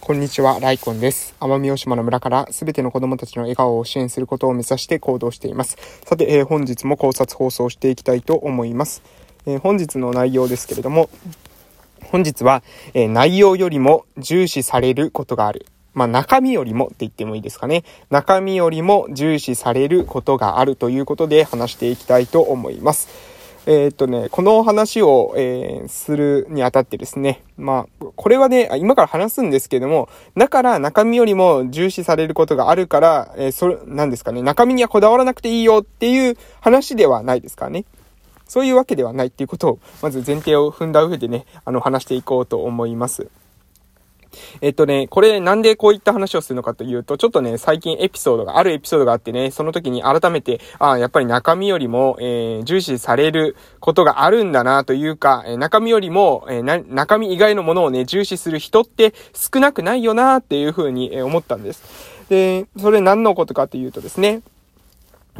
こんにちは、ライコンです。奄美大島の村からすべての子供たちの笑顔を支援することを目指して行動しています。さて、えー、本日も考察放送していきたいと思います。えー、本日の内容ですけれども、本日は、えー、内容よりも重視されることがある。まあ、中身よりもって言ってもいいですかね。中身よりも重視されることがあるということで話していきたいと思います。えー、っとね、この話を、えー、するにあたってですね、まあ、これはね、今から話すんですけども、だから中身よりも重視されることがあるから、えー、それ、なんですかね、中身にはこだわらなくていいよっていう話ではないですからね。そういうわけではないっていうことを、まず前提を踏んだ上でね、あの、話していこうと思います。えっとね、これなんでこういった話をするのかというと、ちょっとね、最近エピソードが、あるエピソードがあってね、その時に改めて、ああ、やっぱり中身よりも、えー、重視されることがあるんだなというか、えー、中身よりも、えー、中身以外のものをね、重視する人って少なくないよなっていうふうに、思ったんです。で、それ何のことかというとですね、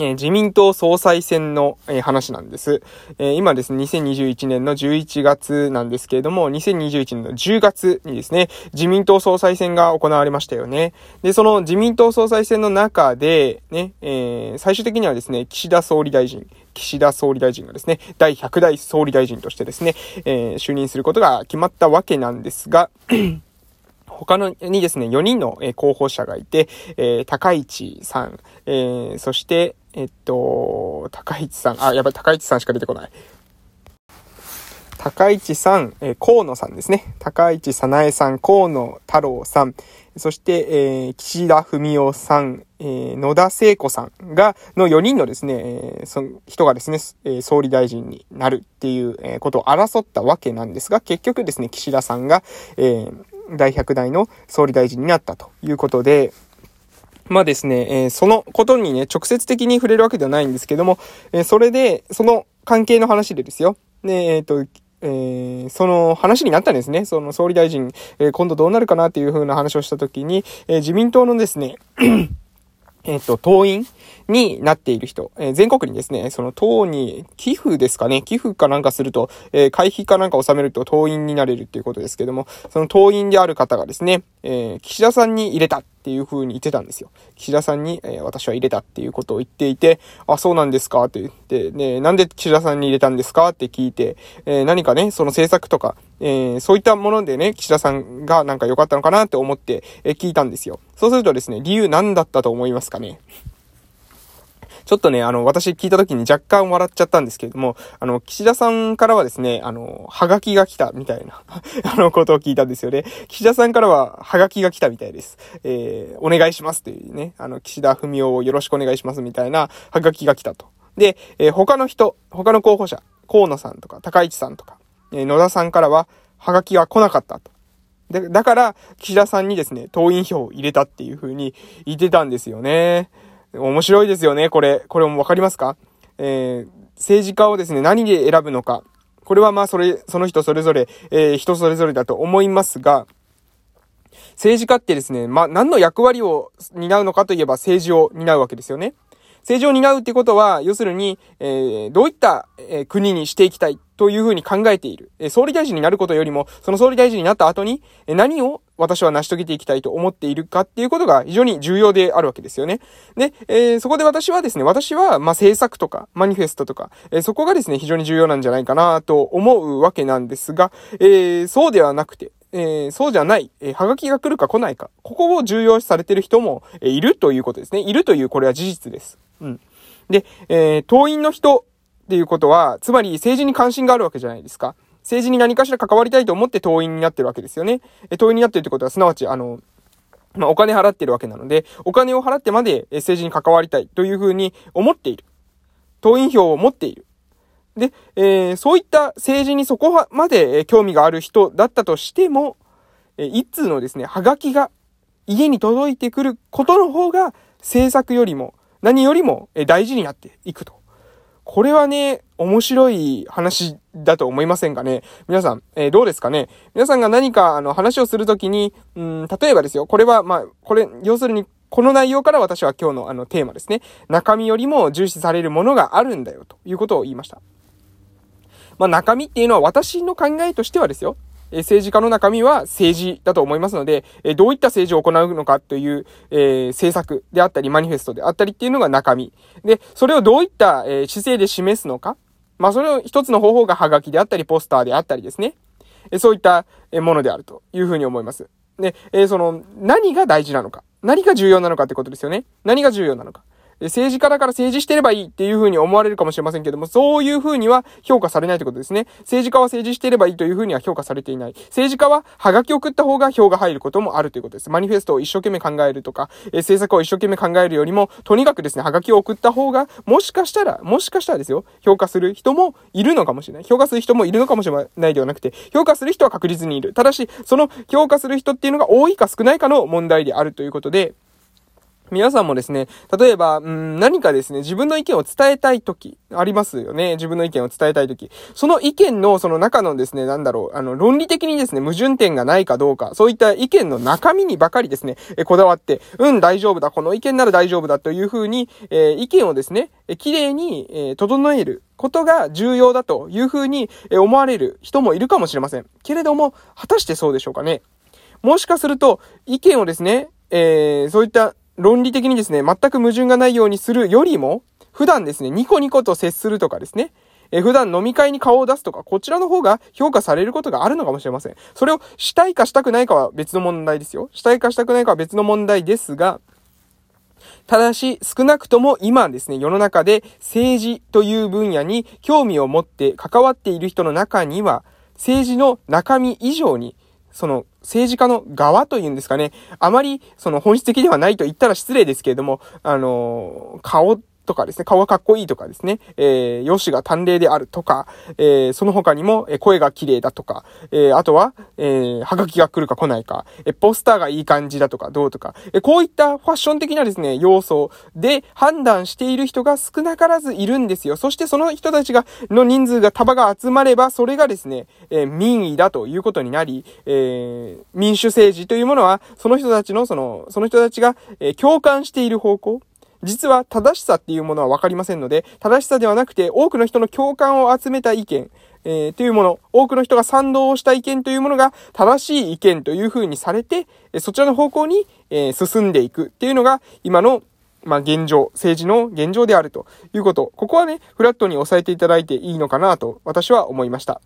え自民党総裁選の、え話なんです。え今ですね、2021年の11月なんですけれども、2021年の10月にですね、自民党総裁選が行われましたよね。で、その自民党総裁選の中で、ね、え、最終的にはですね、岸田総理大臣、岸田総理大臣がですね、第100代総理大臣としてですね、え、就任することが決まったわけなんですが、他のにですね、4人の候補者がいて、え、高市さん、え、そして、えっと、高市さん、あ、やばい、高市さんしか出てこない。高市さん、えー、河野さんですね。高市早苗さん、河野太郎さん、そして、えー、岸田文雄さん、えー、野田聖子さんが、の4人のですね、えー、その人がですね、え、総理大臣になるっていう、え、ことを争ったわけなんですが、結局ですね、岸田さんが、えー、第100代の総理大臣になったということで、まあですね、えー、そのことにね、直接的に触れるわけではないんですけども、えー、それで、その関係の話でですよ。ね、えっ、ー、と、えー、その話になったんですね。その総理大臣、え、今度どうなるかなっていう風な話をしたときに、え、自民党のですね、えっと、党員になっている人、えー、全国にですね、その党に寄付ですかね、寄付かなんかすると、えー、会費かなんか納めると党員になれるっていうことですけども、その党員である方がですね、えー、岸田さんに入れたっていう風に言ってたんですよ。岸田さんに、え、私は入れたっていうことを言っていて、あ、そうなんですかって言って、ね、なんで岸田さんに入れたんですかって聞いて、え、何かね、その政策とか、えー、そういったものでね、岸田さんがなんか良かったのかなって思って、えー、聞いたんですよ。そうするとですね、理由何だったと思いますかね？ちょっとね、あの、私聞いた時に若干笑っちゃったんですけれども、あの、岸田さんからはですね、あの、はがきが来たみたいな あの、ことを聞いたんですよね。岸田さんからは、はがきが来たみたいです。えー、お願いしますというね、あの、岸田文雄をよろしくお願いしますみたいな、はがきが来たと。で、えー、他の人、他の候補者、河野さんとか、高市さんとか、え、野田さんからは、はがきが来なかったと。で、だから、岸田さんにですね、党員票を入れたっていう風に言ってたんですよね。面白いですよね、これ。これもわかりますか？えー、政治家をですね、何で選ぶのか。これはまあ、それ、その人それぞれ、えー、人それぞれだと思いますが、政治家ってですね、まあ、何の役割を担うのかといえば政治を担うわけですよね。政治を担うってことは、要するに、えー、どういった、えー、国にしていきたいというふうに考えている。えー、総理大臣になることよりも、その総理大臣になった後に、えー、何を私は成し遂げていきたいと思っているかっていうことが非常に重要であるわけですよね。で、えー、そこで私はですね、私は、まあ、政策とか、マニフェストとか、えー、そこがですね、非常に重要なんじゃないかなと思うわけなんですが、えー、そうではなくて、えー、そうじゃない、えー、はがきが来るか来ないか、ここを重要視されてる人も、えー、いるということですね。いるという、これは事実です。うん。で、え、党員の人っていうことは、つまり政治に関心があるわけじゃないですか。政治に何かしら関わりたいと思って党員になってるわけですよね。え党員になってるってことは、すなわち、あの、まあ、お金払ってるわけなので、お金を払ってまで政治に関わりたいというふうに思っている。党員票を持っている。で、えー、そういった政治にそこまで興味がある人だったとしても、え一通のですね、はがきが家に届いてくることの方が政策よりも何よりも大事になっていくと。これはね、面白い話だと思いませんかね？皆さん、えー、どうですかね？皆さんが何かあの話をするときに、うん、例えばですよ、これは、まあ、これ、要するに、この内容から私は今日のあのテーマですね。中身よりも重視されるものがあるんだよということを言いました。まあ中身っていうのは私の考えとしてはですよ。え政治家の中身は政治だと思いますので、えどういった政治を行うのかという、えー、政策であったり、マニフェストであったりっていうのが中身。で、それをどういった、え姿勢で示すのか。まあ、それを一つの方法がハガキであったり、ポスターであったりですね。えそういったものであるというふうに思います。で、えその、何が大事なのか。何が重要なのかってことですよね。何が重要なのか。政治家だから政治してればいいっていうふうに思われるかもしれませんけども、そういうふうには評価されないということですね。政治家は政治してればいいというふうには評価されていない。政治家はハガキを送った方が票が入ることもあるということです。マニフェストを一生懸命考えるとか、え政策を一生懸命考えるよりも、とにかくですね、ハガキを送った方が、もしかしたら、もしかしたらですよ、評価する人もいるのかもしれない。評価する人もいるのかもしれないではなくて、評価する人は確実にいる。ただし、その評価する人っていうのが多いか少ないかの問題であるということで、皆さんもですね、例えば、うん、何かですね、自分の意見を伝えたいとき、ありますよね。自分の意見を伝えたいとき。その意見の、その中のですね、なんだろう、あの、論理的にですね、矛盾点がないかどうか、そういった意見の中身にばかりですね、えこだわって、うん、大丈夫だ、この意見なら大丈夫だというふうに、えー、意見をですね、え綺麗に、えー、整える。ことが重要だというふうに思われる人もいるかもしれません。けれども、果たしてそうでしょうかね。もしかすると、意見をですね、えー、そういった論理的にですね、全く矛盾がないようにするよりも、普段ですね、ニコニコと接するとかですね、え普段飲み会に顔を出すとか、こちらの方が評価されることがあるのかもしれません。それをしたいかしたくないかは別の問題ですよ。したいかしたくないかは別の問題ですが、ただし、少なくとも今ですね、世の中で政治という分野に興味を持って関わっている人の中には、政治の中身以上にその政治家の側というんですかね、あまりその本質的ではないと言ったら失礼ですけれども、あの、顔とかですね、顔がかっこいいとかですね、えー、容姿が端麗であるとか、えー、その他にも、え声が綺麗だとか、えー、あとは、えー、はがきが来るか来ないか、えポスターがいい感じだとか、どうとか、えこういったファッション的なですね、要素で判断している人が少なからずいるんですよ。そしてその人たちが、の人数が束が集まれば、それがですね、え民意だということになり、え民主政治というものは、その人たちの、その、その人たちが、え共感している方向、実は正しさっていうものはわかりませんので、正しさではなくて多くの人の共感を集めた意見、えー、というもの、多くの人が賛同をした意見というものが正しい意見という風にされて、そちらの方向に、えー、進んでいくっていうのが今のまあ、現状、政治の現状であるということ。ここはね、フラットに押さえていただいていいのかなと私は思いました。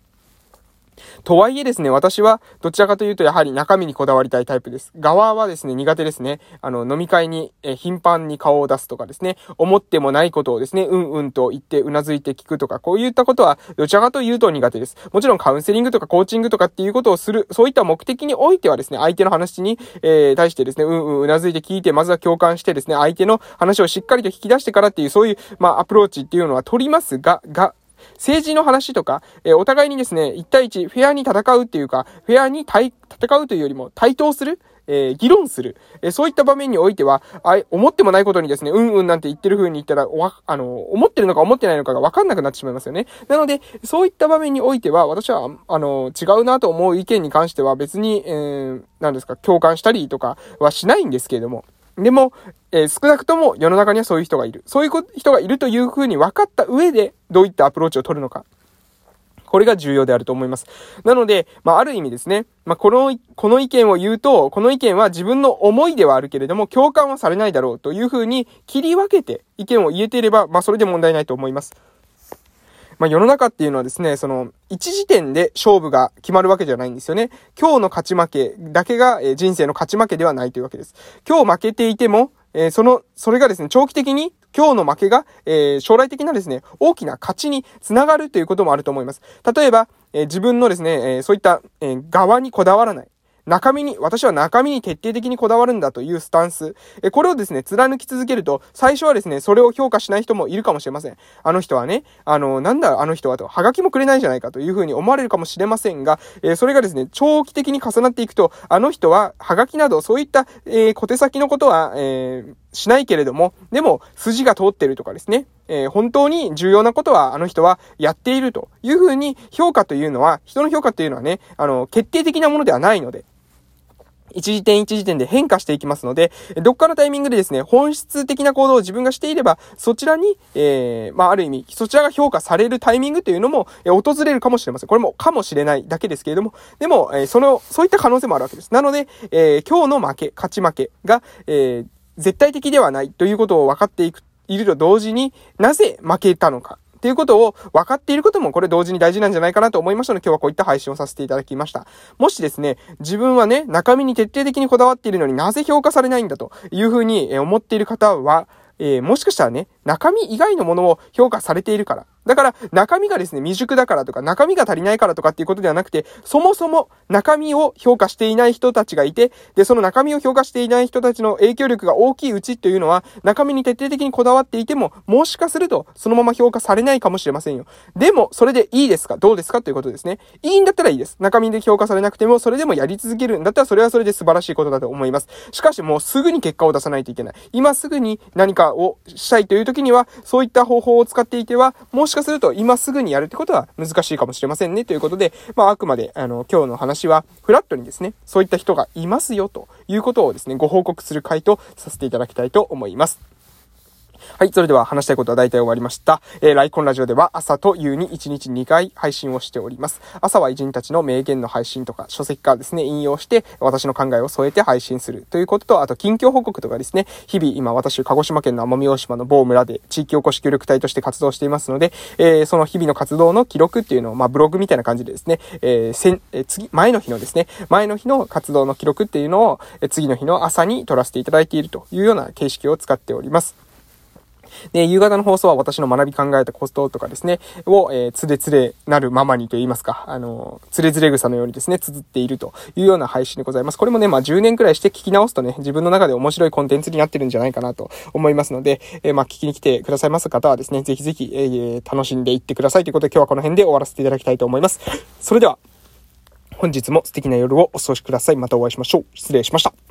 とはいえですね、私はどちらかというとやはり中身にこだわりたいタイプです。側はですね、苦手ですね。あの、飲み会に、え頻繁に顔を出すとかですね、思ってもないことをですね、うんうんと言って頷いて聞くとか、こういったことはどちらかというと苦手です。もちろんカウンセリングとかコーチングとかっていうことをする、そういった目的においてはですね、相手の話に、えー、対してですね、うんうん頷いて聞いて、まずは共感してですね、相手の話をしっかりと引き出してからっていう、そういう、まあ、アプローチっていうのは取りますが、が、政治の話とか、えー、お互いにですね、1対1、フェアに戦うっていうか、フェアに対、戦うというよりも対等するえー、議論する。えー、そういった場面においては、あ思ってもないことにですね、うんうんなんて言ってる風に言ったら、わ、あの、思ってるのか思ってないのかがわかんなくなってしまいますよね。なので、そういった場面においては、私は、あの、違うなと思う意見に関しては別に、えー、何ですか、共感したりとかはしないんですけれども、でも、えー、少なくとも世の中にはそういう人がいる。そういう人がいるというふうに分かった上で、どういったアプローチを取るのか。これが重要であると思います。なので、まあ、ある意味ですね、まあ、この、この意見を言うと、この意見は自分の思いではあるけれども、共感はされないだろうというふうに切り分けて意見を言えていれば、まあ、それで問題ないと思います。まあ、世の中っていうのはですね、その、一時点で勝負が決まるわけじゃないんですよね。今日の勝ち負けだけが、え人生の勝ち負けではないというわけです。今日負けていても、えその、それがですね、長期的に今日の負けが、え将来的なですね、大きな勝ちにつながるということもあると思います。例えば、え自分のですね、えそういった、え側にこだわらない。中身に、私は中身に徹底的にこだわるんだというスタンス。え、これをですね、貫き続けると、最初はですね、それを評価しない人もいるかもしれません。あの人はね、あの、なんだあの人はと、はがきもくれないじゃないかというふうに思われるかもしれませんが、えー、それがですね、長期的に重なっていくと、あの人は、はがきなど、そういった、えー、小手先のことは、えー、しないけれども、でも、筋が通ってるとかですね、えー、本当に重要なことはあの人はやっているというふうに評価というのは、人の評価というのはね、あの、決定的なものではないので、一時点一時点で変化していきますので、どっかのタイミングでですね、本質的な行動を自分がしていれば、そちらに、えー、まあ、ある意味、そちらが評価されるタイミングというのも、えー、訪れるかもしれません。これもかもしれないだけですけれども、でも、えー、その、そういった可能性もあるわけです。なので、えー、今日の負け、勝ち負けが、えー、絶対的ではないということを分かっていく、いると同時になぜ負けたのか。っていうことを分かっていることもこれ同時に大事なんじゃないかなと思いましたので今日はこういった配信をさせていただきました。もしですね、自分はね、中身に徹底的にこだわっているのになぜ評価されないんだというふうに思っている方は、えー、もしかしたらね、中身以外のものを評価されているから、だから、中身がですね、未熟だからとか、中身が足りないからとかっていうことではなくて、そもそも中身を評価していない人たちがいて、で、その中身を評価していない人たちの影響力が大きいうちというのは、中身に徹底的にこだわっていても、もしかすると、そのまま評価されないかもしれませんよ。でも、それでいいですか？どうですか？ということですね。いいんだったらいいです。中身で評価されなくても、それでもやり続けるんだったら、それはそれで素晴らしいことだと思います。しかし、もうすぐに結果を出さないといけない。今すぐに何かをしたいという時には、そういった方法を使っていては、もしかすると今すぐぐにやるってことは難しいかもしれませんね。ということで、まあ、あくまで、あの、今日の話は、フラットにですね、そういった人がいますよ、ということをですね、ご報告する回とさせていただきたいと思います。はい。それでは話したいことは大体終わりました。えー、ライコンラジオでは朝と夕に1日2回配信をしております。朝は偉人たちの名言の配信とか、書籍からですね、引用して私の考えを添えて配信するということと、あと近況報告とかですね、日々今私、鹿児島県の奄美大島の某村で地域おこし協力隊として活動していますので、えー、その日々の活動の記録っていうのを、まあ、ブログみたいな感じでですね、えー、せえー、次、前の日のですね、前の日の活動の記録っていうのを、えー、次の日の朝に撮らせていただいているというような形式を使っております。で、夕方の放送は私の学び考えたコストとかですね、を、えー、つれつれなるままにと言いますか、あの、つれずれ草のようにですね、綴っているというような配信でございます。これもね、まあ10年くらいして聞き直すとね、自分の中で面白いコンテンツになってるんじゃないかなと思いますので、えー、まあ聞きに来てくださいます方はですね、ぜひぜひ、えー、楽しんでいってくださいということで今日はこの辺で終わらせていただきたいと思います。それでは、本日も素敵な夜をお過ごしください。またお会いしましょう。失礼しました。